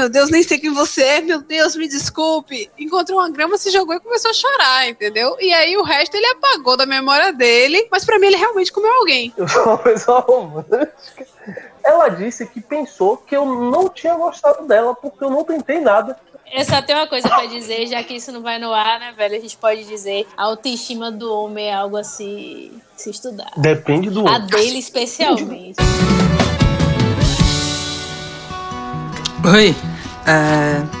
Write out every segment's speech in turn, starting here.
meu Deus, nem sei quem você é, meu Deus, me desculpe. Encontrou uma grama, se jogou e começou a chorar, entendeu? E aí o resto ele apagou da memória dele, mas para mim ele realmente comeu alguém. Eu sou uma pessoa romântica. Ela disse que pensou que eu não tinha gostado dela porque eu não tentei nada. Eu só tenho uma coisa pra dizer, já que isso não vai no ar, né, velho? A gente pode dizer a autoestima do homem é algo a se, se estudar. Depende do A homem. dele especialmente. Oi, é...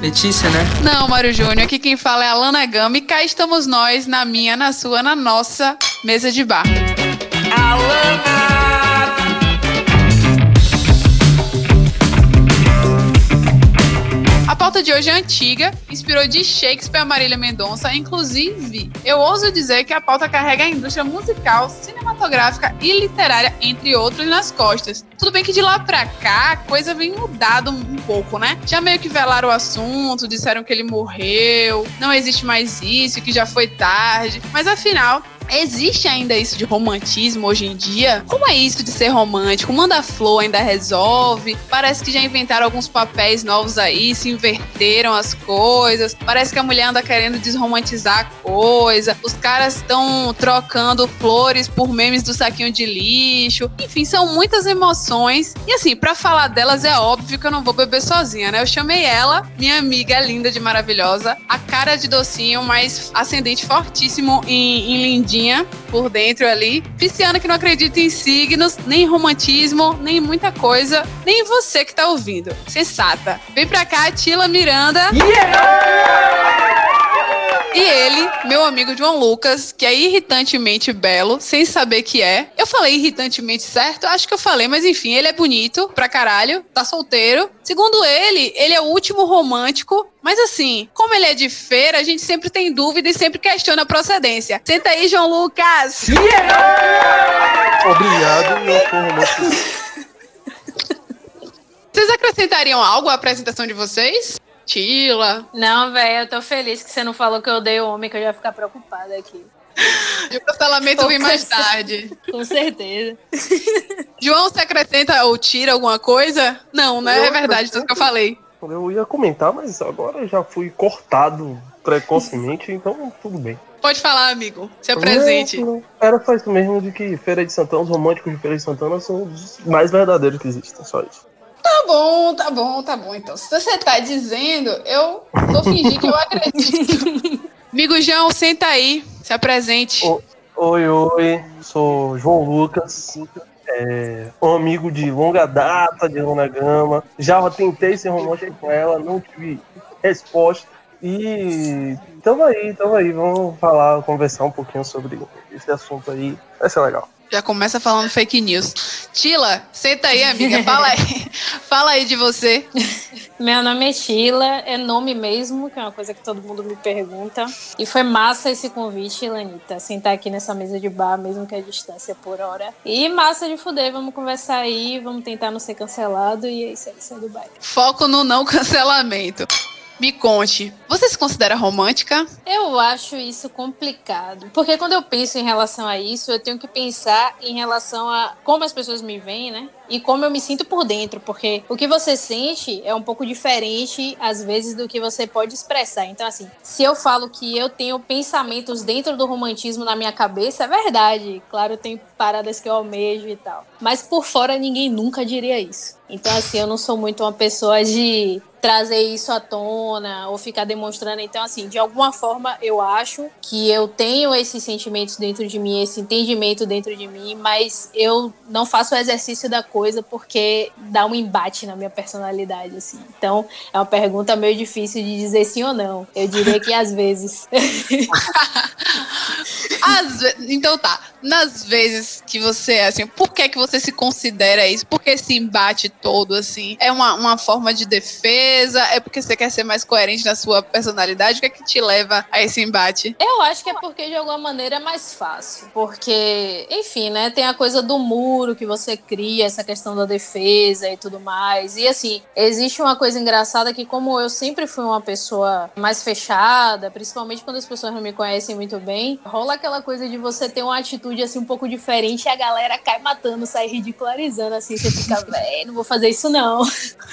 Letícia, né? Não, Mário Júnior, aqui quem fala é a Lana Gama e cá estamos nós, na minha, na sua, na nossa mesa de bar. A pauta de hoje é antiga, inspirou de Shakespeare a Marília Mendonça. Inclusive, eu ouso dizer que a pauta carrega a indústria musical, cinematográfica e literária, entre outros, nas costas. Tudo bem que de lá pra cá a coisa vem mudado um pouco, né? Já meio que velaram o assunto, disseram que ele morreu, não existe mais isso, que já foi tarde. Mas afinal, Existe ainda isso de romantismo hoje em dia? Como é isso de ser romântico? Manda flor ainda resolve? Parece que já inventaram alguns papéis novos aí, se inverteram as coisas. Parece que a mulher anda querendo desromantizar a coisa. Os caras estão trocando flores por memes do saquinho de lixo. Enfim, são muitas emoções. E assim, pra falar delas é óbvio que eu não vou beber sozinha, né? Eu chamei ela, minha amiga linda de maravilhosa, a cara de docinho, mas ascendente fortíssimo em, em por dentro ali. Pisciana que não acredita em signos, nem em romantismo, nem em muita coisa, nem em você que tá ouvindo. Sensata. Vem pra cá, Tila Miranda. E ele, meu amigo João Lucas, que é irritantemente belo, sem saber que é. Eu falei irritantemente certo? Acho que eu falei, mas enfim, ele é bonito pra caralho, tá solteiro. Segundo ele, ele é o último romântico. Mas assim, como ele é de feira, a gente sempre tem dúvida e sempre questiona a procedência. Senta aí, João Lucas! Obrigado, meu romântico. Vocês acrescentariam algo à apresentação de vocês? Tila. Não, velho, eu tô feliz que você não falou que eu odeio homem, que eu já ia ficar preocupada aqui. E o cancelamento vem mais tarde. Com certeza. João, você acrescenta ou tira alguma coisa? Não, né? Eu É verdade, tudo que eu falei. Eu ia comentar, mas agora eu já fui cortado precocemente, então tudo bem. Pode falar, amigo. Se apresente. Não, não. Era só isso mesmo de que Feira de Santana, os românticos de Feira de Santana são os mais verdadeiros que existem, só isso. Tá bom, tá bom, tá bom. Então, se você tá dizendo, eu vou fingir que eu acredito. amigo João, senta aí. Se apresente. Ô, Oi, oi, sou João Lucas, é, um amigo de longa data de Luna Gama. Já tentei ser romântico com ela, não tive resposta. E tamo aí, tamo aí, vamos falar, conversar um pouquinho sobre esse assunto aí. Vai ser legal. Já começa falando fake news. Tila, senta aí, amiga. Fala aí. Fala aí de você. Meu nome é Sheila, é nome mesmo, que é uma coisa que todo mundo me pergunta. E foi massa esse convite, Lanita, sentar aqui nessa mesa de bar, mesmo que a distância por hora. E massa de fuder, vamos conversar aí, vamos tentar não ser cancelado e é isso aí, sai do baile. Foco no não cancelamento. Me conte, você se considera romântica? Eu acho isso complicado, porque quando eu penso em relação a isso, eu tenho que pensar em relação a como as pessoas me veem, né? E como eu me sinto por dentro, porque o que você sente é um pouco diferente, às vezes, do que você pode expressar. Então, assim, se eu falo que eu tenho pensamentos dentro do romantismo na minha cabeça, é verdade. Claro, eu tenho paradas que eu almejo e tal. Mas por fora, ninguém nunca diria isso. Então, assim, eu não sou muito uma pessoa de trazer isso à tona ou ficar demonstrando. Então, assim, de alguma forma, eu acho que eu tenho esses sentimentos dentro de mim, esse entendimento dentro de mim, mas eu não faço o exercício da coisa porque dá um embate na minha personalidade, assim. Então, é uma pergunta meio difícil de dizer sim ou não. Eu diria que às vezes. Às ve- Então tá. Nas vezes que você é assim, por que que você se considera isso? Por que esse embate todo, assim? É uma, uma forma de defesa? É porque você quer ser mais coerente na sua personalidade? O que é que te leva a esse embate? Eu acho que é porque de alguma maneira é mais fácil. Porque, enfim, né? Tem a coisa do muro que você cria, essa questão da defesa e tudo mais. E assim, existe uma coisa engraçada que, como eu sempre fui uma pessoa mais fechada, principalmente quando as pessoas não me conhecem muito bem, rola aquela coisa de você ter uma atitude atitude assim um pouco diferente e a galera cai matando, sai ridicularizando assim, você fica, velho, não vou fazer isso não.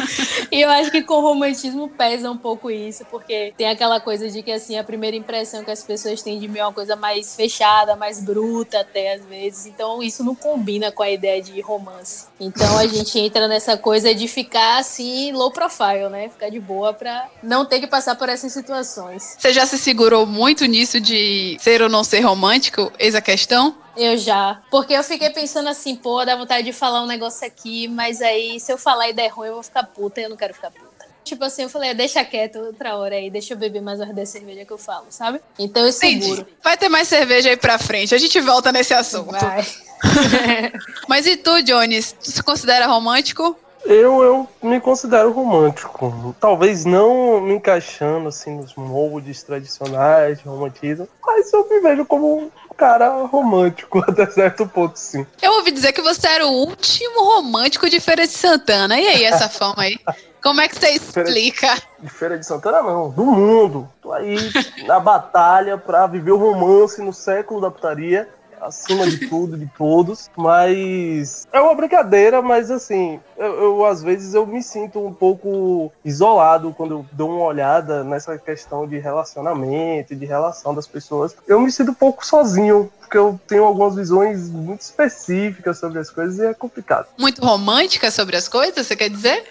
e eu acho que com o romantismo pesa um pouco isso, porque tem aquela coisa de que assim, a primeira impressão que as pessoas têm de mim é uma coisa mais fechada, mais bruta até às vezes. Então isso não combina com a ideia de romance. Então a gente entra nessa coisa de ficar assim low profile, né? Ficar de boa pra não ter que passar por essas situações. Você já se segurou muito nisso de ser ou não ser romântico? Eis a questão? Eu já. Porque eu fiquei pensando assim, pô, dá vontade de falar um negócio aqui, mas aí se eu falar e der ruim, eu vou ficar puta e eu não quero ficar puta. Tipo assim, eu falei, deixa quieto outra hora aí, deixa eu beber mais uma da cerveja que eu falo, sabe? Então eu seguro. Entendi. Vai ter mais cerveja aí pra frente, a gente volta nesse assunto. Vai. Mas e tu, Jones? Tu se considera romântico? Eu, eu me considero romântico. Talvez não me encaixando assim nos moldes tradicionais de romantismo, mas eu me vejo como um cara romântico até certo ponto, sim. Eu ouvi dizer que você era o último romântico de Feira de Santana. E aí, essa fama aí? Como é que você explica? De Feira de Santana, não, do mundo. Tô aí na batalha pra viver o romance no século da putaria acima de tudo, de todos. Mas é uma brincadeira, mas assim, eu, eu, às vezes eu me sinto um pouco isolado quando eu dou uma olhada nessa questão de relacionamento, de relação das pessoas. Eu me sinto um pouco sozinho, porque eu tenho algumas visões muito específicas sobre as coisas e é complicado. Muito românticas sobre as coisas, você quer dizer?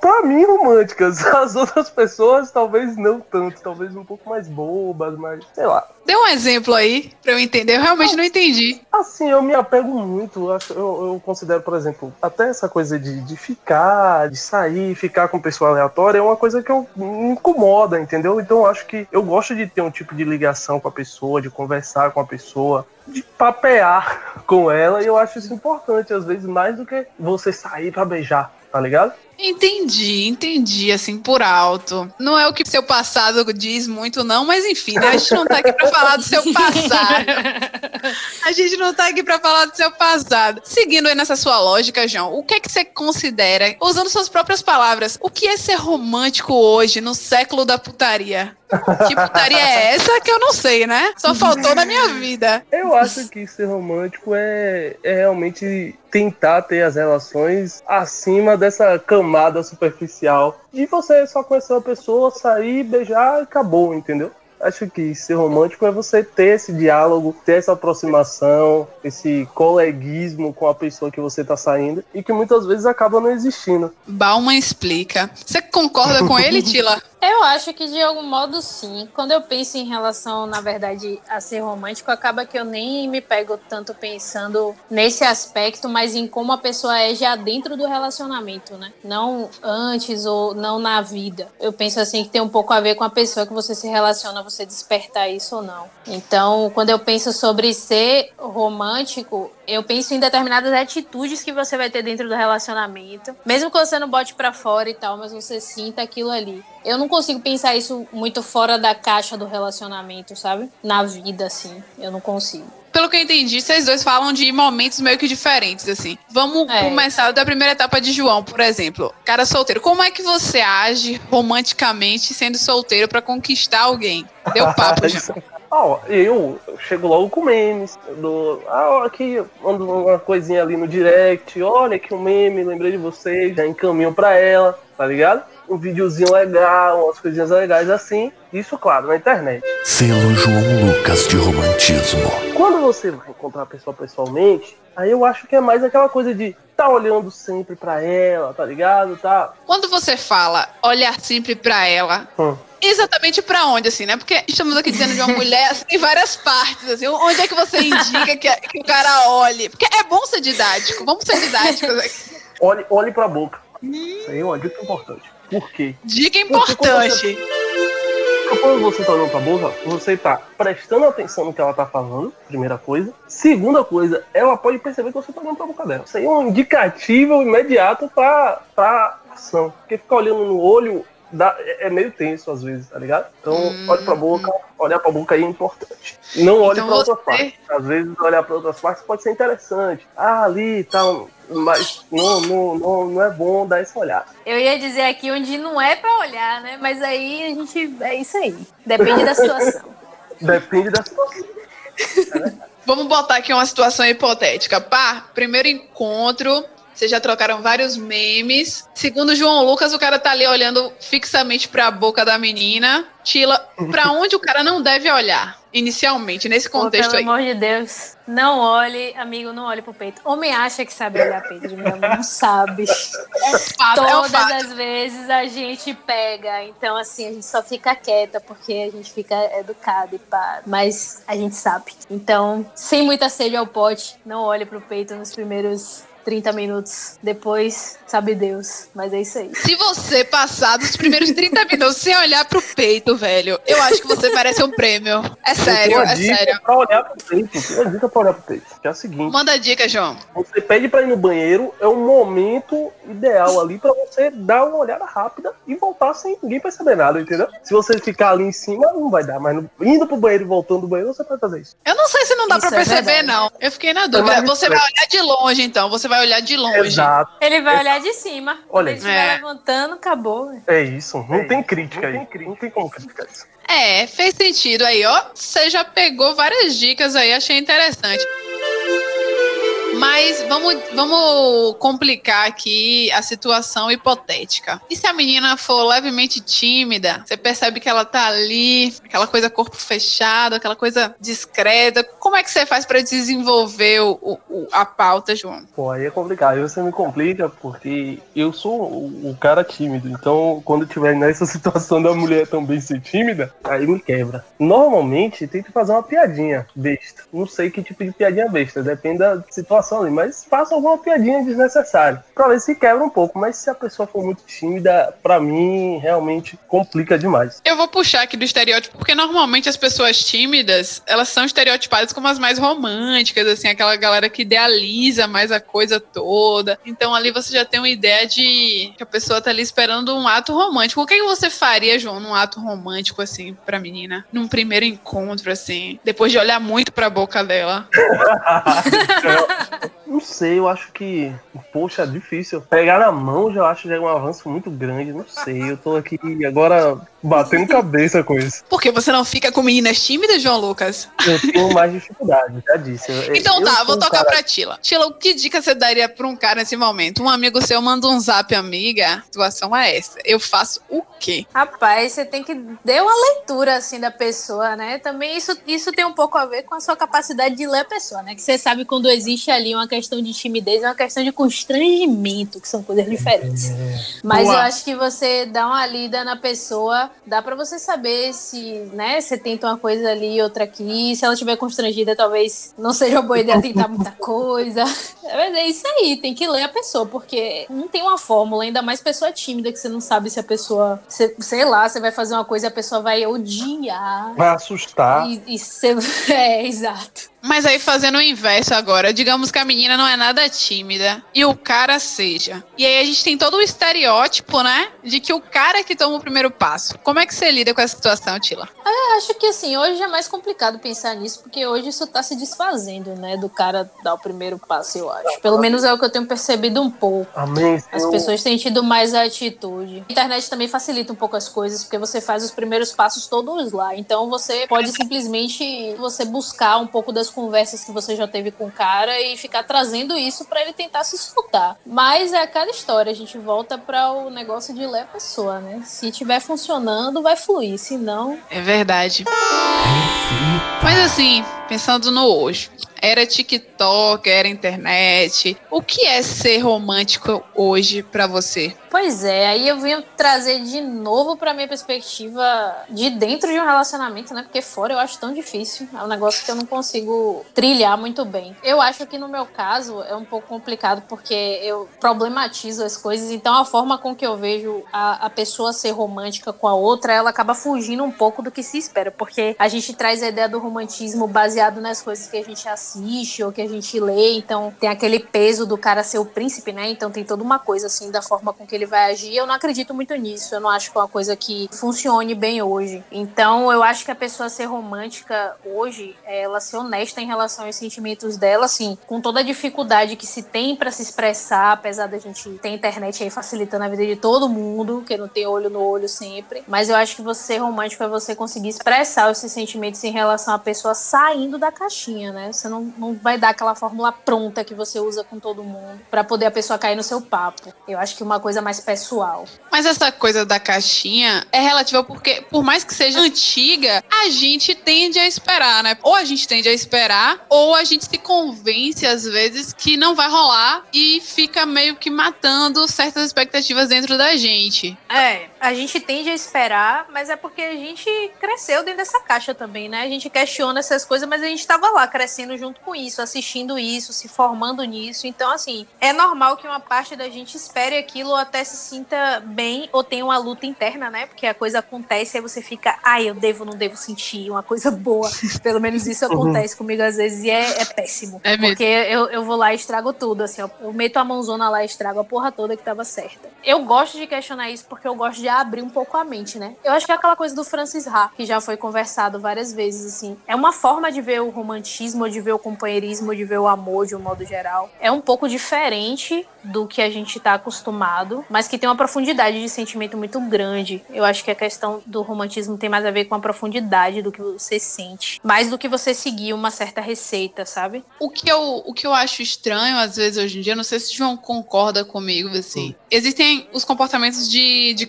Pra mim, românticas. As outras pessoas, talvez não tanto. Talvez um pouco mais bobas, mas sei lá. Dê um exemplo aí pra eu entender. Eu realmente não entendi. Assim, eu me apego muito. Eu, eu considero, por exemplo, até essa coisa de, de ficar, de sair, ficar com pessoa aleatória é uma coisa que eu, me incomoda, entendeu? Então eu acho que eu gosto de ter um tipo de ligação com a pessoa, de conversar com a pessoa de papear com ela e eu acho isso importante, às vezes, mais do que você sair para beijar, tá ligado? Entendi, entendi, assim, por alto. Não é o que seu passado diz muito, não, mas enfim, né? A gente não tá aqui pra falar do seu passado. A gente não tá aqui pra falar do seu passado. Seguindo aí nessa sua lógica, João, o que é que você considera, usando suas próprias palavras, o que é ser romântico hoje, no século da putaria? Que putaria é essa que eu não sei, né? Só faltou na minha vida. Eu acho que ser romântico é, é realmente tentar ter as relações acima dessa camada superficial de você só conhecer uma pessoa, sair, beijar e acabou, entendeu? Acho que ser romântico é você ter esse diálogo, ter essa aproximação, esse coleguismo com a pessoa que você tá saindo e que muitas vezes acaba não existindo. Bauman explica. Você concorda com ele, Tila? Eu acho que de algum modo sim. Quando eu penso em relação, na verdade, a ser romântico, acaba que eu nem me pego tanto pensando nesse aspecto, mas em como a pessoa é já dentro do relacionamento, né? Não antes ou não na vida. Eu penso assim que tem um pouco a ver com a pessoa que você se relaciona, você despertar isso ou não. Então, quando eu penso sobre ser romântico, eu penso em determinadas atitudes que você vai ter dentro do relacionamento, mesmo que você não bote para fora e tal, mas você sinta aquilo ali. Eu não consigo pensar isso muito fora da caixa do relacionamento, sabe? Na vida, assim. Eu não consigo. Que eu entendi, vocês dois falam de momentos meio que diferentes, assim. Vamos é. começar da primeira etapa de João, por exemplo. Cara solteiro. Como é que você age romanticamente sendo solteiro para conquistar alguém? Deu papo, João. Ó, oh, eu chego logo com memes. Do, ah, aqui, mando uma coisinha ali no direct. Olha que um meme, lembrei de você. Já encaminho pra ela, tá ligado? Um videozinho legal, umas coisinhas legais assim. Isso, claro, na internet. Selo João Lucas de romantismo. Quando você vai encontrar a pessoa pessoalmente, aí eu acho que é mais aquela coisa de tá olhando sempre pra ela, tá ligado? Tá. Quando você fala olhar sempre pra ela, hum. Exatamente para onde, assim, né? Porque estamos aqui dizendo de uma mulher assim, em várias partes, assim. Onde é que você indica que, que, o cara olhe? Porque é bom ser didático, vamos ser didáticos aqui. Olhe, olhe pra boca. Isso aí é uma dica importante. Por quê? Dica importante. Porque quando você tá olhando pra boca, você tá prestando atenção no que ela tá falando, primeira coisa. Segunda coisa, ela pode perceber que você tá olhando pra boca dela. Isso aí é um indicativo imediato pra ação. Porque ficar olhando no olho dá, é, é meio tenso às vezes, tá ligado? Então, hum. olhe pra boca, olhar pra boca aí é importante. Não olhe então pra você... outras partes. Às vezes, olhar pra outras partes pode ser interessante. Ah, ali tá. Mas não, não, não, não é bom dar essa olhada. Eu ia dizer aqui onde não é pra olhar, né? Mas aí a gente. É isso aí. Depende da situação. Depende da situação. Vamos botar aqui uma situação hipotética. Pá, primeiro encontro, vocês já trocaram vários memes. Segundo João Lucas, o cara tá ali olhando fixamente pra boca da menina. Tila, pra onde o cara não deve olhar? Inicialmente, nesse Pô, contexto pelo aí. amor de Deus, não olhe, amigo, não olhe pro peito. Homem acha que sabe olhar peito de mulher, não sabe. Fato, é Todas fato. as vezes a gente pega, então assim, a gente só fica quieta porque a gente fica educado e pá, mas a gente sabe. Então, sem muita sede ao pote, não olhe pro peito nos primeiros 30 minutos. Depois, sabe Deus, mas é isso aí. Se você passar dos primeiros 30 minutos sem olhar pro peito, velho, eu acho que você merece um prêmio. É Eu tenho sério, uma é dica sério. Pra olhar pro peito. Tem uma dica pra olhar pro peito. Que é a seguinte: Manda dica, João. você pede pra ir no banheiro, é um momento ideal ali pra você dar uma olhada rápida e voltar sem ninguém perceber nada, entendeu? Se você ficar ali em cima, não vai dar, mas indo pro banheiro e voltando do banheiro, você pode fazer isso. Eu não sei se não dá Isso pra é perceber, verdade. não. Eu fiquei na dúvida. Você vai olhar de longe, então. Você vai olhar de longe. Exato. Ele vai olhar de cima. Quando Olha ele estiver É. levantando, acabou. É isso. Não tem crítica aí. Não tem como criticar isso. É, fez sentido aí, ó. Você já pegou várias dicas aí, achei interessante. Mas vamos, vamos complicar aqui a situação hipotética. E se a menina for levemente tímida, você percebe que ela tá ali, aquela coisa corpo fechado, aquela coisa discreta. Como é que você faz pra desenvolver o, o- a pauta, João? Pô, aí é complicado. Aí você me complica porque eu sou o, o cara tímido. Então, quando tiver nessa situação da mulher também ser tímida, aí me quebra. Normalmente, tento fazer uma piadinha besta. Não sei que tipo de piadinha besta, depende da situação ali. Mas faço alguma piadinha desnecessária. Pra ver se quebra um pouco. Mas se a pessoa for muito tímida, pra mim, realmente complica demais. Eu vou puxar aqui do estereótipo, porque normalmente as pessoas tímidas, elas são estereotipadas como as mais românticas, assim, aquela galera que idealiza mais a coisa toda. Então ali você já tem uma ideia de que a pessoa tá ali esperando um ato romântico. O que, que você faria, João, num ato romântico, assim, pra menina? Num primeiro encontro, assim, depois de olhar muito pra boca dela. Não sei, eu acho que. Poxa, é difícil. Pegar na mão já acho já é um avanço muito grande. Não sei, eu tô aqui agora batendo cabeça com isso. Porque você não fica com meninas tímidas, João Lucas? Eu tenho mais dificuldade, já disse. Eu- Então eu tá, vou um tocar cara- pra Tila. Tila, que dica você daria pra um cara nesse momento? Um amigo seu manda um zap, amiga. A situação é essa. Eu faço o quê? Rapaz, você tem que dar uma leitura assim da pessoa, né? Também isso, isso tem um pouco a ver com a sua capacidade de ler a pessoa, né? Que você sabe quando existe ali uma questão de timidez, é uma questão de constrangimento, que são coisas diferentes. Mas Boa. eu acho que você dá uma lida na pessoa, dá pra você saber se, né, você tenta uma coisa ali e outra aqui. Se ela estiver constrangida, talvez não seja uma boa ideia tentar muita coisa. Mas é isso aí, tem que ler a pessoa, porque não tem uma fórmula, ainda mais pessoa tímida, que você não sabe se a pessoa, se- sei lá, você vai fazer uma coisa e a pessoa vai odiar. Vai assustar. E, e você, é, exato. Mas aí fazendo o inverso agora, digamos que a menina não é nada tímida e o cara seja. E aí a gente tem todo o estereótipo, né? De que o cara é que toma o primeiro passo. Como é que você lida com essa situação, Tila? Eu acho que assim, hoje é mais complicado pensar nisso, porque hoje isso tá se desfazendo, né? Do cara dar o primeiro passo, eu acho. Pelo menos é o que eu tenho percebido um pouco. Amém. As pessoas têm tido mais atitude. A internet também facilita um pouco as coisas, porque você faz os primeiros passos todos lá. Então você pode simplesmente você buscar um pouco das conversas que você já teve com o cara e ficar trazendo isso pra ele tentar se escutar. Mas é aquela história, a gente volta para o negócio de ler a pessoa, né? Se tiver funcionando, vai fluir, se não, É verdade. Mas assim, pensando no hoje. Era TikTok, era internet. O que é ser romântico hoje pra você? Pois é, aí eu venho trazer de novo pra minha perspectiva de dentro de um relacionamento, né? Porque fora eu acho tão difícil. É um negócio que eu não consigo trilhar muito bem. Eu acho que no meu caso é um pouco complicado porque eu problematizo as coisas, então a forma com que eu vejo a, a pessoa ser romântica com a outra, ela acaba fugindo um pouco do que se espera, porque a gente traz a ideia do romantismo baseado nas coisas que a gente assiste ou que a gente lê, então tem aquele peso do cara ser o príncipe, né? Então tem toda uma coisa assim da forma com que ele vai agir. Eu não acredito muito nisso. Eu não acho que é uma coisa que funcione bem hoje. Então, eu acho que a pessoa ser romântica hoje é ela ser honesta em relação aos sentimentos dela, assim, com toda a dificuldade que se tem para se expressar, apesar da gente ter internet aí facilitando a vida de todo mundo, que não tem olho no olho sempre. Mas eu acho que você ser romântico é você conseguir expressar os seus sentimentos em relação à pessoa saindo da caixinha, né? Você não, não vai dar aquela fórmula pronta que você usa com todo mundo para poder a pessoa cair no seu papo. Eu acho que uma coisa mais pessoal. Mas essa coisa da caixinha é relativa porque, por mais que seja antiga, a gente tende a esperar, né? Ou a gente tende a esperar, ou a gente se convence, às vezes, que não vai rolar e fica meio que matando certas expectativas dentro da gente. É, a gente tende a esperar, mas é porque a gente cresceu dentro dessa caixa também, né? A gente questiona essas coisas, mas a gente estava lá crescendo junto com isso, assistindo isso, se formando nisso. Então, assim, é normal que uma parte da gente espere aquilo ou até se sinta bem ou tenha uma luta interna, né? Porque a coisa acontece e aí você fica, ai, eu devo, não devo sentir uma coisa boa. Pelo menos isso acontece comigo às vezes e é, é péssimo. É mesmo. Porque eu, eu vou lá e estrago tudo, assim, eu, eu meto a mãozona lá e estrago a porra toda que tava certa. Eu gosto de questionar isso porque eu gosto de abrir um pouco a mente, né? Eu acho que é aquela coisa do Francis Ha, que já foi conversado várias vezes, assim. É uma forma de ver o romantismo, de ver o companheirismo, de ver o amor de um modo geral. É um pouco diferente do que a gente tá acostumado, mas que tem uma profundidade de sentimento muito grande. Eu acho que a questão do romantismo tem mais a ver com a profundidade do que você sente, mais do que você seguir uma certa receita, sabe? O que eu, o que eu acho estranho, às vezes, hoje em dia, não sei se o João concorda comigo, assim. Existem os comportamentos de, de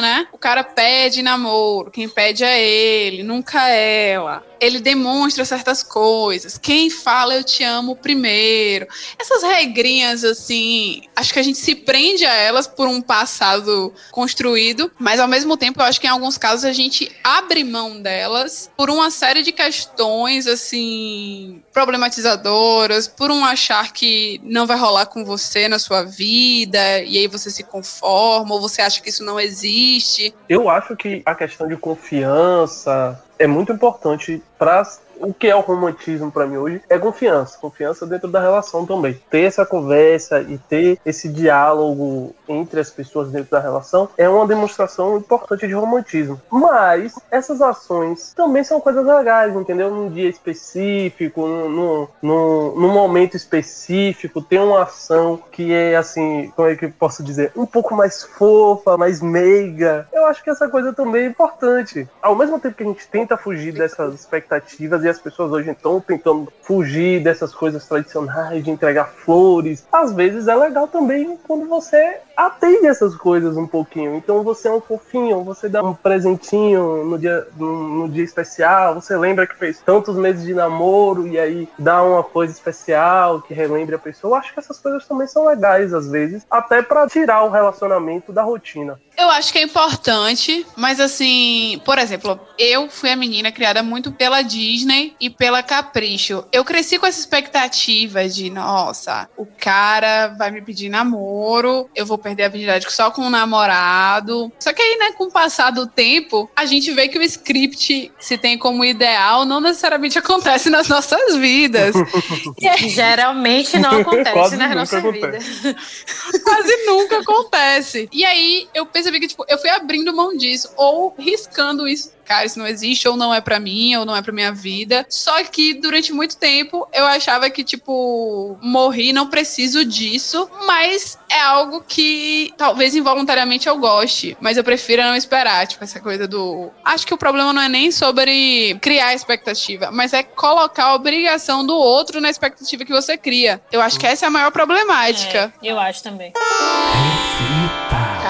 né? O cara pede namoro, quem pede é ele, nunca ela. Ele demonstra certas coisas. Quem fala eu te amo primeiro. Essas regrinhas, assim, acho que a gente se prende a elas por um passado construído, mas ao mesmo tempo eu acho que em alguns casos a gente abre mão delas por uma série de questões, assim, problematizadoras, por um achar que não vai rolar com você na sua vida, e aí você se conforma, ou você acha que isso não existe. Eu acho que a questão de confiança é muito importante para o que é o romantismo para mim hoje é confiança, confiança dentro da relação também. Ter essa conversa e ter esse diálogo entre as pessoas dentro da relação é uma demonstração importante de romantismo. Mas essas ações também são coisas legais, entendeu? Num dia específico, num, num, num momento específico, tem uma ação que é assim, como é que eu posso dizer, um pouco mais fofa, mais meiga. Eu acho que essa coisa também é importante. Ao mesmo tempo que a gente tenta fugir dessas expectativas e as pessoas hoje estão tentando fugir dessas coisas tradicionais de entregar flores. Às vezes é legal também quando você atende essas coisas um pouquinho. Então você é um fofinho, você dá um presentinho no dia, no, no dia especial, você lembra que fez tantos meses de namoro e aí dá uma coisa especial que relembre a pessoa. Eu acho que essas coisas também são legais às vezes, até para tirar o relacionamento da rotina. Eu acho que é importante, mas assim, por exemplo, eu fui a menina criada muito pela Disney e pela Capricho. Eu cresci com essa expectativa de, nossa, o cara vai me pedir namoro, eu vou perder a virgindade só com um namorado. Só que aí, né, com o passar do tempo, a gente vê que o script se tem como ideal não necessariamente acontece nas nossas vidas. Geralmente não acontece nas nossas vidas. Quase nunca acontece. E aí eu percebi que, tipo, eu fui abrindo mão disso, ou riscando isso. Cara, isso não existe, ou não é pra mim, ou não é pra minha vida. Só que durante muito tempo eu achava que, tipo, morri, não preciso disso, mas é algo que talvez involuntariamente eu goste, mas eu prefiro não esperar, tipo, essa coisa do. Acho que o problema não é nem sobre criar expectativa, mas é colocar a obrigação do outro na expectativa que você cria. Eu acho que essa é a maior problemática. É, eu acho também.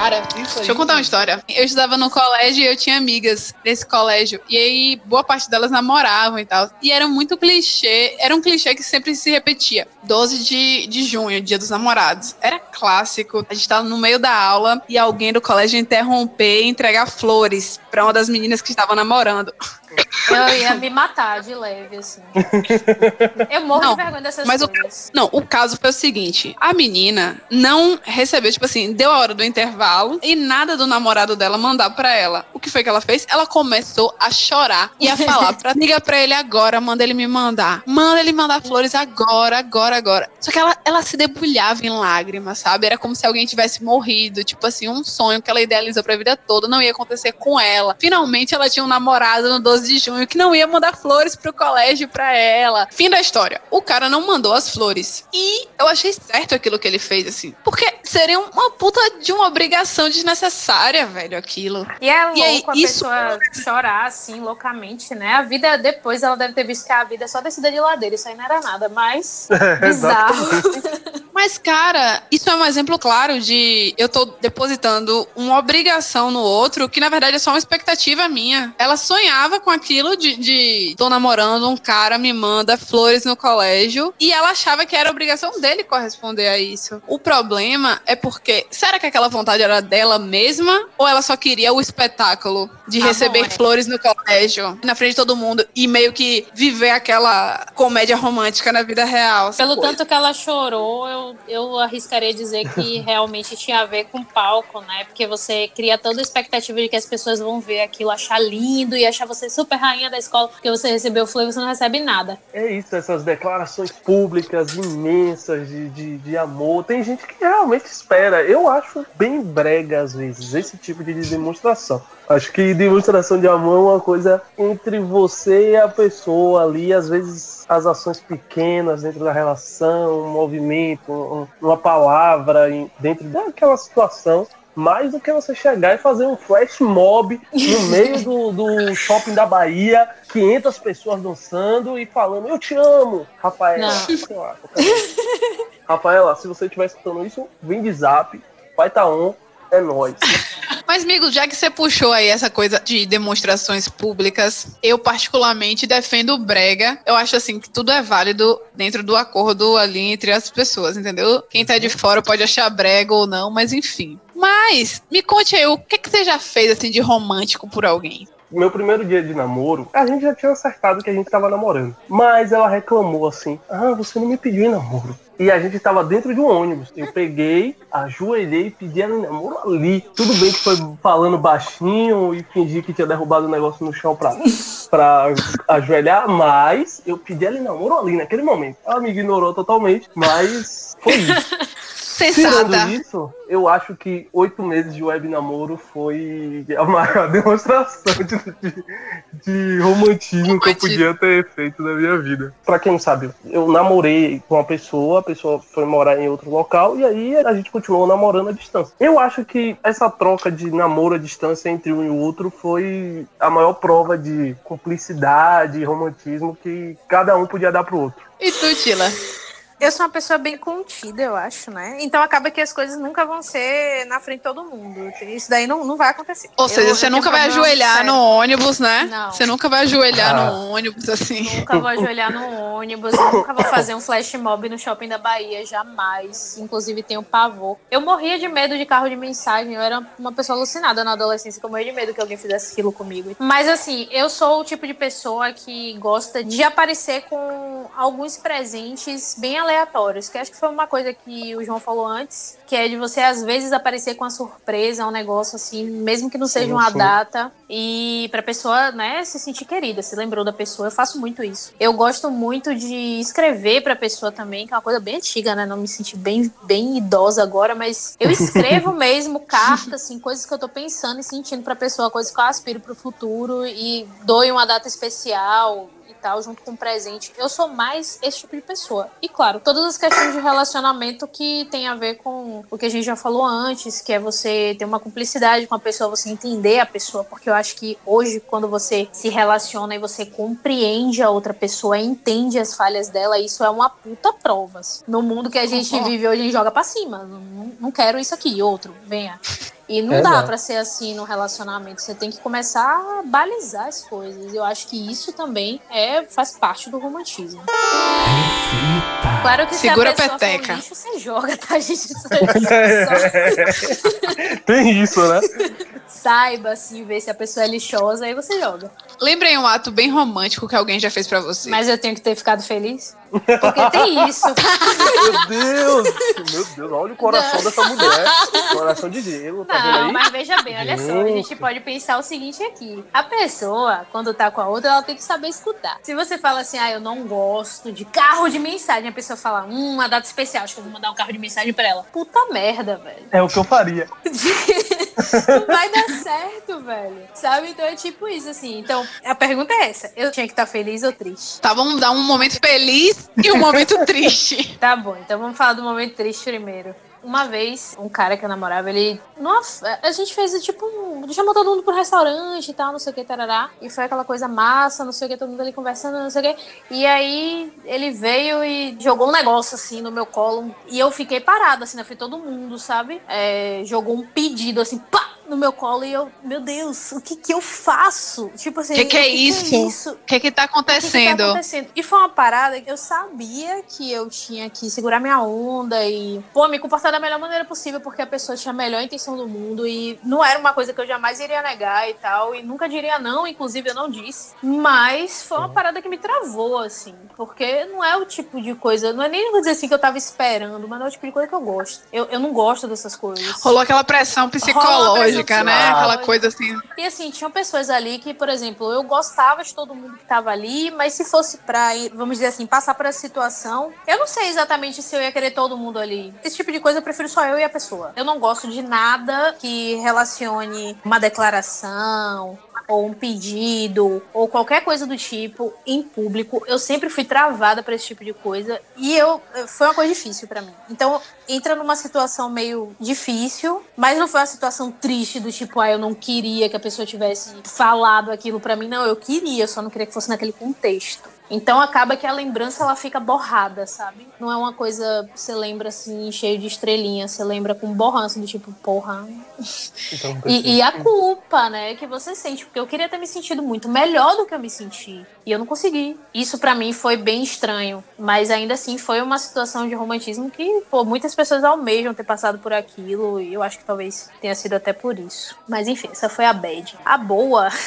Cara, deixa eu contar uma história. Eu estudava no colégio e eu tinha amigas desse colégio. E aí, boa parte delas namoravam e tal. E era muito clichê. Era um clichê que sempre se repetia. 12 de, de junho, dia dos namorados. Era clássico. A gente tava no meio da aula e alguém do colégio interromper e entregar flores pra uma das meninas que estavam namorando. Eu ia me matar de leve, assim. Eu morro Não, de vergonha dessas mas o- coisas. Não, o caso foi o seguinte: a menina não recebeu, tipo assim, deu a hora do intervalo e nada do namorado dela mandar pra ela. O que foi que ela fez? Ela começou a chorar e a falar pra liga pra ele agora, manda ele me mandar. Manda ele mandar flores agora, agora, agora. Só que ela, ela se debulhava em lágrimas, sabe? Era como se alguém tivesse morrido, tipo assim, um sonho que ela idealizou pra vida toda não ia acontecer com ela. Finalmente ela tinha um namorado no 12 de junho que não ia mandar flores pro colégio pra ela. Fim da história. O cara não mandou as flores. E eu achei certo aquilo que ele fez, assim. Porque seria uma puta de uma obrigação desnecessária, velho, aquilo. E é louco E aí, a isso- pessoa chorar assim, loucamente, né? A vida, depois ela deve ter visto que a vida é só descida de ladeira, isso aí não era nada, mas bizarro. Mas, cara, isso é um exemplo claro de eu tô depositando uma obrigação no outro, que na verdade é só uma expectativa minha. Ela sonhava com aquilo de, de tô namorando, um cara me manda flores no colégio, e ela achava que era obrigação dele corresponder a isso. O problema é porque, será que aquela vontade era dela mesma, ou ela só queria o espetáculo de Ah, receber bom, é. flores no colégio, na frente de todo mundo, e meio que viver aquela comédia romântica na vida real? Pelo sacou? tanto que ela chorou, eu, eu arriscaria dizer que realmente tinha a ver com palco, né? Porque você cria toda a expectativa de que as pessoas vão ver aquilo, achar lindo e achar você super rainha da escola, porque você recebeu flor e você não recebe nada. É isso, essas declarações públicas imensas de, de, de amor. Tem gente que realmente espera. Eu acho bem brega, às vezes, esse tipo de demonstração. Acho que demonstração de amor é uma coisa entre você e a pessoa ali. Às vezes, as ações pequenas dentro da relação, um movimento, um- uma palavra dentro daquela situação. Mais do que você chegar e fazer um flash mob no meio do, do shopping da Bahia, 500 pessoas dançando e falando, eu te amo, Rafaela. Lá. Rafaela, se você estiver escutando isso, vem de zap, vai tá on, é nóis. Mas, amigo, já que você puxou aí essa coisa de demonstrações públicas, eu particularmente defendo o brega. Eu acho assim que tudo é válido dentro do acordo ali entre as pessoas, entendeu? Quem tá de fora pode achar brega ou não, mas enfim. Mas, me conte aí, o que, que você já fez assim de romântico por alguém? Meu primeiro dia de namoro, a gente já tinha acertado que a gente tava namorando. Mas ela reclamou assim: Ah, você não me pediu em namoro. E a gente tava dentro de um ônibus. Eu peguei, ajoelhei e pedi ela em namoro ali. Tudo bem que foi falando baixinho e fingi que tinha derrubado o negócio no chão pra, pra ajoelhar, mas eu pedi ela em namoro ali naquele momento. Ela me ignorou totalmente, mas foi isso. Sensata. Tirando isso, eu acho que oito meses de web namoro foi a maior demonstração de, de- de romantismo que eu Romantismo. podia ter feito na minha vida. Pra quem não sabe, eu namorei com uma pessoa, a pessoa foi morar em outro local e aí a gente continuou namorando à distância. Eu acho que essa troca de namoro à distância entre um e o outro foi a maior prova de cumplicidade e romantismo que cada um podia dar pro outro. E tu, Tila? Eu sou uma pessoa bem contida, eu acho, né? Então acaba que as coisas nunca vão ser na frente de todo mundo. Isso daí não, não vai acontecer. Ou seja, Eu- você eu nunca tenho vai ajoelhar sério. no ônibus, né? Não. Você nunca vai ajoelhar Ah. no ônibus, assim. Nunca vou ajoelhar no ônibus, eu nunca vou fazer um flash mob no shopping da Bahia, jamais. Inclusive tenho pavor. Eu morria de medo de carro de mensagem, eu era uma pessoa alucinada na adolescência, que eu morria de medo que alguém fizesse aquilo comigo. Mas assim, eu sou o tipo de pessoa que gosta de aparecer com alguns presentes bem aleatórios, que acho que foi uma coisa que o João falou antes, que é de você às vezes aparecer com a surpresa, um negócio assim, mesmo que não seja uma data, e pra pessoa, né, se sentir querida, se lembrou da pessoa. Eu faço muito isso. Eu gosto muito de escrever pra pessoa também, que é uma coisa bem antiga, né? Não me senti bem, bem idosa agora, mas eu escrevo mesmo cartas, assim, coisas que eu tô pensando e sentindo pra pessoa, coisas que eu aspiro pro futuro e dou em uma data especial tal, junto com um presente. Eu sou mais esse tipo de pessoa. E claro, todas as questões de relacionamento que tem a ver com o que a gente já falou antes, que é você ter uma cumplicidade com a pessoa, você entender a pessoa, porque eu acho que hoje, quando você se relaciona e você compreende a outra pessoa, entende as falhas dela, isso é uma puta prova. No mundo que a gente Concordo. vive hoje, a gente joga pra cima. Não, não quero isso aqui, outro, venha. E não É, dá pra ser assim no relacionamento. Você tem que começar a balizar as coisas. Eu acho que isso também é faz parte do romantismo. Claro que Segura a se a pessoa peteca. for lixo, você joga, tá, gente? Isso é só- Tem isso, né? saiba, assim, ver se a pessoa é lixosa, aí você joga. Lembrei um ato bem romântico que alguém já fez pra você. Mas eu tenho que ter ficado feliz. Porque tem isso. Meu Deus! Meu Deus, olha o coração dessa mulher. Coração de gelo, tá vendo Não, aí? mas veja bem, olha só, a gente pode pensar o seguinte aqui. A pessoa, quando tá com a outra, ela tem que saber escutar. Se você fala assim, ah, eu não gosto de carro de mensagem, a pessoa fala, hum, uma data especial, acho que eu vou mandar um carro de mensagem pra ela. Puta merda, velho. É o que eu faria. não vai dar certo, velho. Sabe? Então é tipo isso, assim. Então, a pergunta é essa. Eu tinha que estar feliz ou triste? Tá, vamos dar um momento feliz e um momento triste. Tá bom, então vamos falar do momento triste primeiro. Uma vez, um cara que eu namorava, ele. Nossa, a gente fez tipo um. Chamou todo mundo pro restaurante e tal, não sei o que, tarará. E foi aquela coisa massa, não sei o que, todo mundo ali conversando, não sei o que. E aí ele veio e jogou um negócio assim no meu colo. E eu fiquei parada, assim, né? Foi todo mundo, sabe? É, jogou um pedido assim, pá! No meu colo e eu, meu Deus, o que que eu faço? Tipo assim, Que que é o isso? isso? O que que tá O que que tá acontecendo? acontecendo? E foi uma parada que eu sabia que eu tinha que segurar minha onda e, pô, me comportar da melhor maneira possível, porque a pessoa tinha a melhor intenção do mundo e não era uma coisa que eu jamais iria negar e tal, e nunca diria não, inclusive eu não disse. Mas foi uma parada que me travou, assim, porque não é o tipo de coisa, não é nem vou dizer assim que eu tava esperando, mas não é o tipo de coisa que eu gosto. Eu, eu não gosto dessas coisas. Rolou aquela pressão psicológica, né? Aquela coisa assim. E assim, tinham pessoas ali que, por exemplo, eu gostava de todo mundo que tava ali, mas se fosse pra, vamos dizer assim, passar por essa situação, eu não sei exatamente se eu ia querer todo mundo ali. Esse tipo de coisa eu prefiro só eu e a pessoa. Eu não gosto de nada que relacione uma declaração ou um pedido ou qualquer coisa do tipo em público. Eu sempre fui travada pra esse tipo de coisa e eu foi uma coisa difícil pra mim. Então, entra numa situação meio difícil, mas não foi uma situação triste do tipo, ah, eu não queria que a pessoa tivesse falado aquilo pra mim. Não, eu queria, eu só não queria que fosse naquele contexto. Então acaba que a lembrança ela fica borrada, sabe? Não é uma coisa que você lembra assim, cheio de estrelinha, você lembra com borrança do tipo, porra. Então, E, e a culpa, né, que você sente, porque eu queria ter me sentido muito melhor do que eu me senti. E eu não consegui. Isso pra mim foi bem estranho. Mas ainda assim foi uma situação de romantismo que, pô, muitas pessoas almejam ter passado por aquilo. E eu acho que talvez tenha sido até por isso. Mas enfim, essa foi a bad. A boa.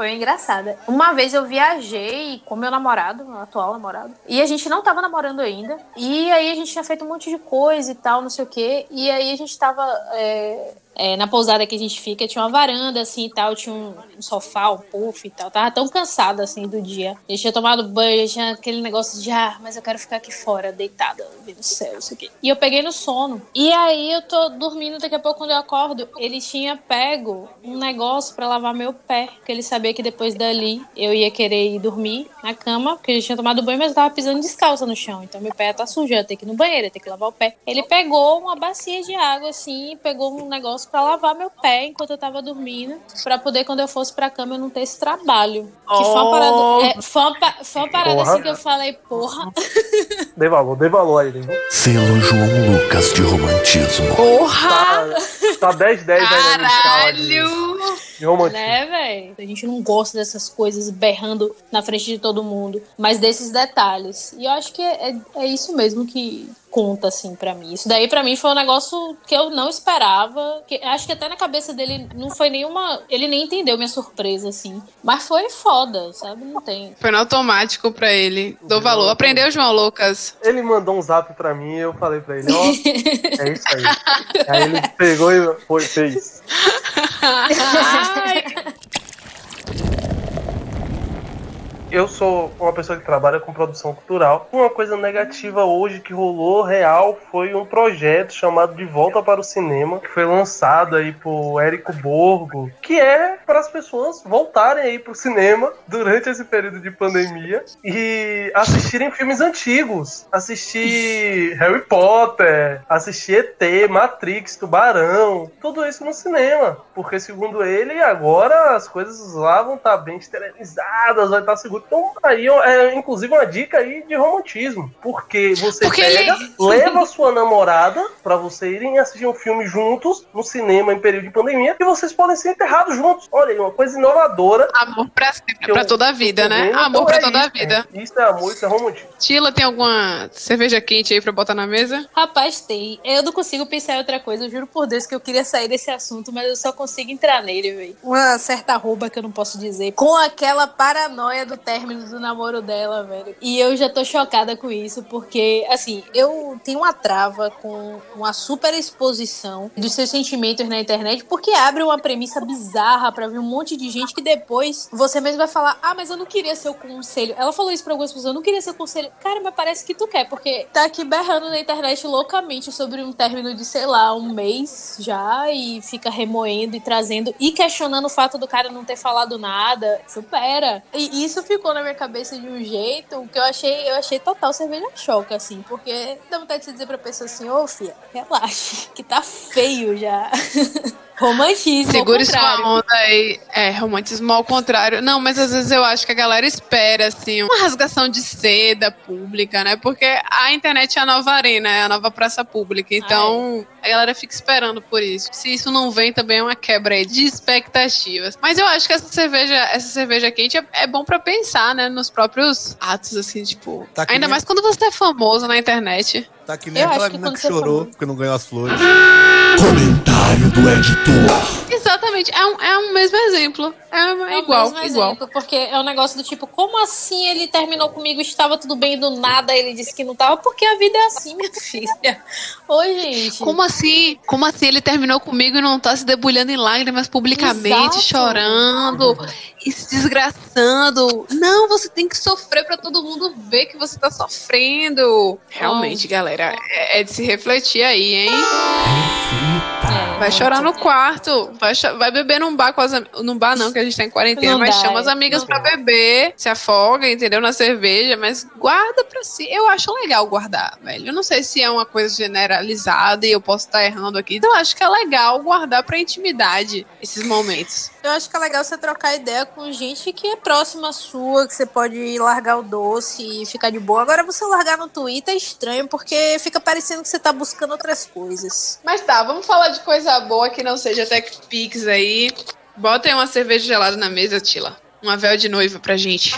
Foi engraçada. Uma vez eu viajei com meu namorado, meu atual namorado, e a gente não tava namorando ainda. E aí a gente tinha feito um monte de coisa e tal, não sei o quê. E aí a gente tava. é, é, na pousada que a gente fica, tinha uma varanda assim e tal, tinha um, sofá, um puff e tal. Tava tão cansada assim do dia. A gente tinha tomado banho, já tinha aquele negócio de, ah, mas eu quero ficar aqui fora, deitada, vendo o céu, isso aqui. E eu peguei no sono. E aí eu tô dormindo, daqui a pouco quando eu acordo, ele tinha pego um negócio pra lavar meu pé, porque ele sabia que depois dali eu ia querer ir dormir na cama, porque eu tinha tomado banho, mas eu tava pisando descalça no chão. Então meu pé ia tá sujo, eu ia ter que ir no banheiro, ia ter que lavar o pé. Ele pegou uma bacia de água assim, pegou um negócio pra lavar meu pé enquanto eu tava dormindo, pra poder quando eu fosse pra cama eu não ter esse trabalho. Que foi uma parada, é, foi uma, foi uma parada Porra. assim que eu falei, porra, Dê valor, dê valor aí, né? Selo João Lucas de romantismo. Porra! Tá, tá 10, 10 aí Caralho! de romantismo. né, velho? A gente não gosta dessas coisas berrando na frente de todo mundo, mas desses detalhes. E eu acho que é, é, é isso mesmo que conta, assim, pra mim. Isso daí, pra mim, foi um negócio que eu não esperava. Que, acho que até na cabeça dele não foi nenhuma. Ele nem entendeu minha surpresa, assim. Mas foi foda, sabe? Não tem. Foi no automático pra ele. Dou valor. Aprendeu, João Lucas? Ele mandou um zap pra mim e eu falei pra ele, ó, é isso aí. aí ele pegou e foi, fez. Ai, Eu sou uma pessoa que trabalha com produção cultural. Uma coisa negativa hoje que rolou real foi um projeto chamado De Volta para o Cinema, que foi lançado aí por Érico Borgo, que é para as pessoas voltarem aí pro cinema durante esse período de pandemia e assistirem filmes antigos, assistir Harry Potter, assistir ET, Matrix, Tubarão, tudo isso no cinema, porque segundo ele agora as coisas lá vão estar bem esterilizadas, vai estar seguro. Então aí é inclusive uma dica aí de romantismo. Porque você Porque pega, ele- leva sua namorada pra você irem assistir um filme juntos no cinema em período de pandemia e vocês podem ser enterrados juntos. Olha aí, uma coisa inovadora. Amor pra sempre, pra toda a vida, né? vendo. Amor Então pra é toda a isso, vida. é. Isso é amor, isso é romantismo. Tila, tem alguma cerveja quente aí pra botar na mesa? Rapaz, tem. Eu não consigo pensar em outra coisa. Eu juro por Deus que eu queria sair desse assunto, mas eu só consigo entrar nele, velho. Uma certa arroba que eu não posso dizer. Com aquela paranoia do término do namoro dela, velho. E eu já tô chocada com isso, porque, assim, eu tenho uma trava com uma super exposição dos seus sentimentos na internet, porque abre uma premissa bizarra pra ver um monte de gente que depois você mesmo vai falar: Ah, mas eu não queria ser o conselho. Ela falou isso pra algumas pessoas: Eu não queria ser o conselho. Cara, mas parece que tu quer, porque tá aqui berrando na internet loucamente sobre um término de, sei lá, um mês já e fica remoendo e trazendo e questionando o fato do cara não ter falado nada. Supera. E isso ficou na minha cabeça de um jeito que eu achei, eu achei total cerveja choca, assim, porque dá vontade de dizer pra pessoa assim: Ô, filha, relaxa, que tá feio já. Romantismo. Segure sua onda aí. É, romantismo ao contrário. Não, mas às vezes eu acho que a galera espera, assim, uma rasgação de seda pública, né? Porque a internet é a nova arena, é a nova praça pública. Então, a galera fica esperando por isso. Se isso não vem, também é uma quebra aí de expectativas. Mas eu acho que essa cerveja, essa cerveja quente é, é bom pra pensar, né? Nos próprios atos, assim, tipo. Tá que ainda nem- mais quando você é famoso na internet. Tá que nem Eu aquela acho que menina quando que você chorou porque não ganhou as flores. Do editor. Exatamente. É um, é um mesmo exemplo. É, É o igual, mesmo igual. exemplo, porque é um negócio do tipo, como assim ele terminou comigo, estava tudo bem do nada, ele disse que não tava, porque a vida é assim, minha filha. Oi, gente. Como assim? Como assim ele terminou comigo e não tá se debulhando em lágrimas publicamente, Exato. chorando e se desgraçando? Não, você tem que sofrer pra todo mundo ver que você tá sofrendo. Realmente, galera, é, é de se refletir aí, hein? É, Vai chorar no quarto, vai, vai beber num bar com as num bar não, que a gente tá em quarentena, Não mas dá, chama as é. amigas pra beber, se afoga, entendeu? Na cerveja, mas guarda pra si. Eu acho legal guardar, velho. Eu não sei se é uma coisa generalizada e eu posso estar errando aqui. Eu acho que é legal guardar pra intimidade esses momentos. Eu acho que é legal você trocar ideia com gente que é próxima sua, que você pode largar o doce e ficar de boa. Agora, você largar no Twitter é estranho, porque fica parecendo que você tá buscando outras coisas. Mas tá, vamos falar de coisa boa que não seja Tech Pix aí. Bota aí uma cerveja gelada na mesa, Tila. Uma véu de noiva pra gente.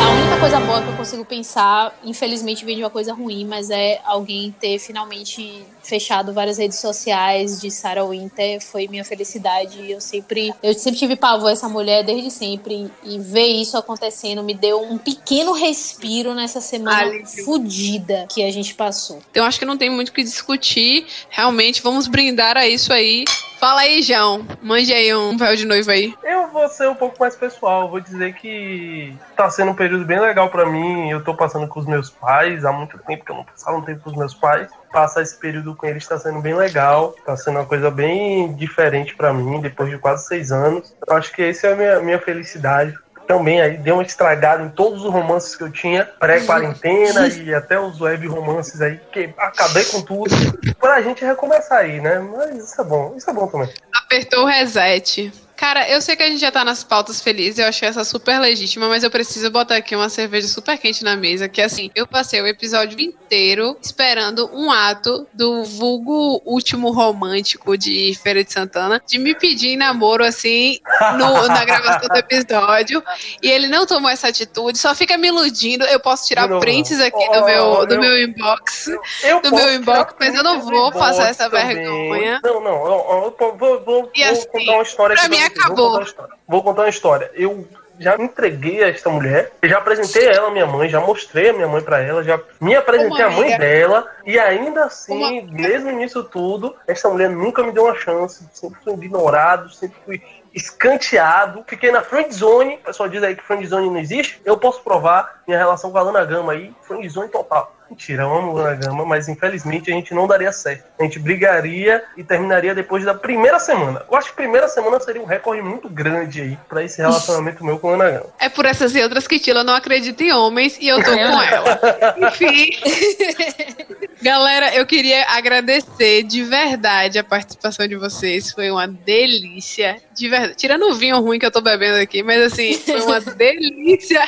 A única coisa boa que eu consigo pensar, infelizmente vem de uma coisa ruim, mas é alguém ter finalmente fechado várias redes sociais de Sarah Winter. Foi minha felicidade. Eu sempre, eu sempre tive pavor essa mulher desde sempre. E ver isso acontecendo me deu um pequeno respiro nessa semana Alívio. fodida que a gente passou. Então acho que não tem muito o que discutir. Realmente, vamos brindar a isso aí. Fala aí, João. Mande aí um véu de noiva aí. Eu vou ser um pouco mais pessoal, vou dizer que tá sendo um período bem legal pra mim. Eu tô passando com os meus pais, há muito tempo que eu não passava um tempo com os meus pais. Passar esse período com eles tá sendo bem legal, tá sendo uma coisa bem diferente pra mim, depois de quase seis anos. Eu acho que essa é a minha, minha felicidade. Também aí deu uma estragada em todos os romances que eu tinha, pré-quarentena e até os web romances aí, que acabei com tudo. Pra gente recomeçar aí, né? Mas isso é bom, isso é bom também. Apertou o reset. Cara, eu sei que a gente já tá nas pautas felizes, eu achei essa super legítima, mas eu preciso botar aqui uma cerveja super quente na mesa, que assim, eu passei o episódio inteiro esperando um ato do vulgo último romântico de Feira de Santana de me pedir em namoro, assim, no- na gravação do episódio, e ele não tomou essa atitude, só fica me iludindo, eu posso tirar novo, prints não. aqui Oh, do meu, do eu- meu inbox, Eu do posso meu inbox, mas eu não vou passar essa também. vergonha. Não, não, eu, eu vou, vou, vou assim, contar uma história pra vocês. Acabou. Vou contar, uma história. vou contar uma história. Eu já entreguei a esta mulher, já apresentei ela à minha mãe, já mostrei a minha mãe pra ela, já me apresentei à mãe dela, e ainda assim, Uma- mesmo nisso tudo, esta mulher nunca me deu uma chance, sempre fui ignorado, sempre fui escanteado, fiquei na friend zone, o pessoal diz aí que friend zone não existe, eu posso provar minha relação com a Lana Gama aí, friend zone total. Mentira, eu amo Luna Gama, mas infelizmente a gente não daria certo. A gente brigaria e terminaria depois da primeira semana. Eu acho que a primeira semana seria um recorde muito grande aí pra esse relacionamento meu com Luna Gama. É por essas e outras que Tila não acredita em homens e eu tô com ela. Enfim. Galera, eu queria agradecer de verdade a participação de vocês. Foi uma delícia. De verdade. Tirando o vinho ruim que eu tô bebendo aqui, mas assim, foi uma delícia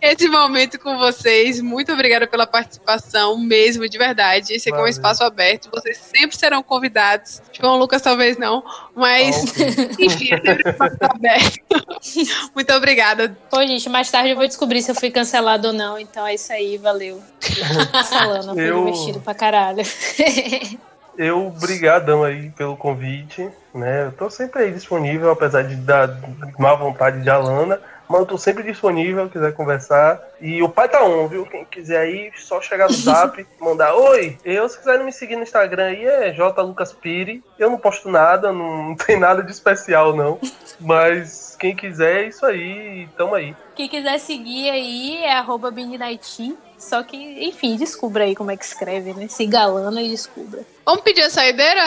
esse momento com vocês. Muito obrigada pela participação mesmo, de verdade. Esse aqui é um espaço aberto. Vocês sempre serão convidados. João Lucas, talvez não, mas enfim, é sempre um espaço aberto. Muito obrigada. Pô, gente, mais tarde eu vou descobrir se eu fui cancelado ou não. Então é isso aí, valeu. Cancelando, foi Eu- divertido pra caralho. Eu, brigadão aí pelo convite, né? Eu tô sempre aí disponível, apesar de dar má vontade de Alana, mas eu tô sempre disponível, quiser conversar. E o pai tá on, viu? Quem quiser aí, só chegar no zap, mandar oi. Eu, se quiserem me seguir no Instagram aí, é J Lucas Pire. Eu não posto nada, não, tem nada de especial, não. Mas quem quiser, é isso aí, tamo aí. Quem quiser seguir aí é arroba. Só que, enfim, descubra aí como é que escreve, né? Se galana e descubra. Vamos pedir a saideira?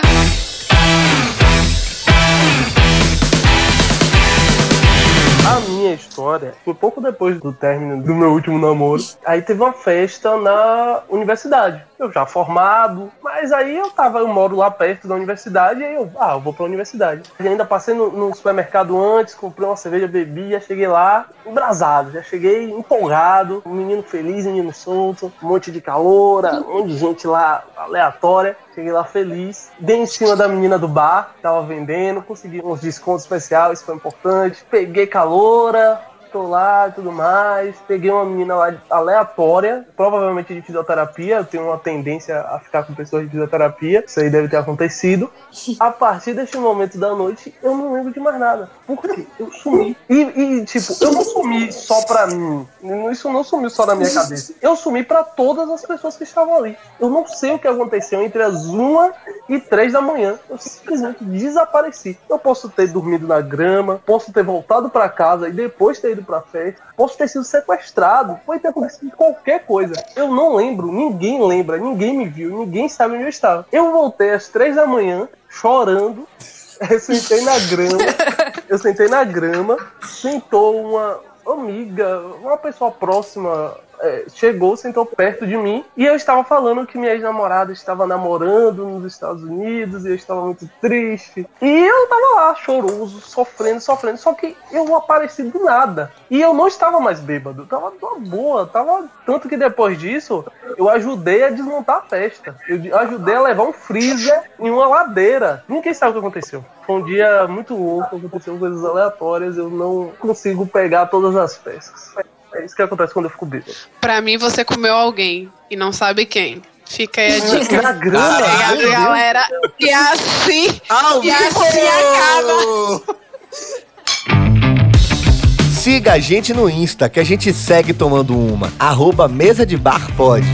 A minha história foi pouco depois do término do meu último namoro. Aí teve uma festa na universidade. Eu já formado, mas aí eu tava, eu moro lá perto da universidade, e aí eu, ah, eu vou pra universidade. E ainda passei no, no supermercado antes, comprei uma cerveja, bebi, já cheguei lá embrasado, já cheguei empolgado, menino feliz, menino solto, um monte de caloura, um monte de gente lá aleatória. Cheguei lá feliz, dei em cima da menina do bar, tava vendendo, consegui uns descontos especiais, isso foi importante. Peguei caloura, tô lá e tudo mais. Peguei uma menina lá aleatória, provavelmente de fisioterapia. Eu tenho uma tendência a ficar com pessoas de fisioterapia, isso aí deve ter acontecido. A partir deste momento da noite, eu não lembro de mais nada. Por quê? Eu sumi. E, e, tipo, eu não sumi só pra mim. Isso não sumiu só na minha cabeça. Eu sumi pra todas as pessoas que estavam ali. Eu não sei o que aconteceu entre as 1 e 3 da manhã. Eu simplesmente desapareci. Eu posso ter dormido na grama, posso ter voltado pra casa e depois ter ido pra festa, posso ter sido sequestrado, pode ter acontecido qualquer coisa. Eu não lembro, ninguém lembra, ninguém me viu, ninguém sabe onde eu estava. Eu voltei às 3 da manhã, chorando. Eu sentei na grama, eu sentei na grama, sentou uma amiga, uma pessoa próxima, chegou, sentou perto de mim e eu estava falando que minha ex-namorada estava namorando nos Estados Unidos e eu estava muito triste. E eu estava lá, choroso, sofrendo, sofrendo, só que eu apareci do nada. E eu não estava mais bêbado, eu tava boa, tava. Tanto que depois disso, eu ajudei a desmontar a festa. Eu ajudei a levar um freezer em uma ladeira. Ninguém sabe o que aconteceu. Foi um dia muito louco, aconteceu coisas aleatórias, eu não consigo pegar todas as peças. É isso que acontece quando eu fico bêbado. Pra mim, você comeu alguém e não sabe quem. Fica aí a dica. Na grama, Obrigada, meu Deus. galera. E assim, Ao e assim acaba. Siga a gente no Insta, que a gente segue tomando uma. Arroba Mesa de Bar Pod.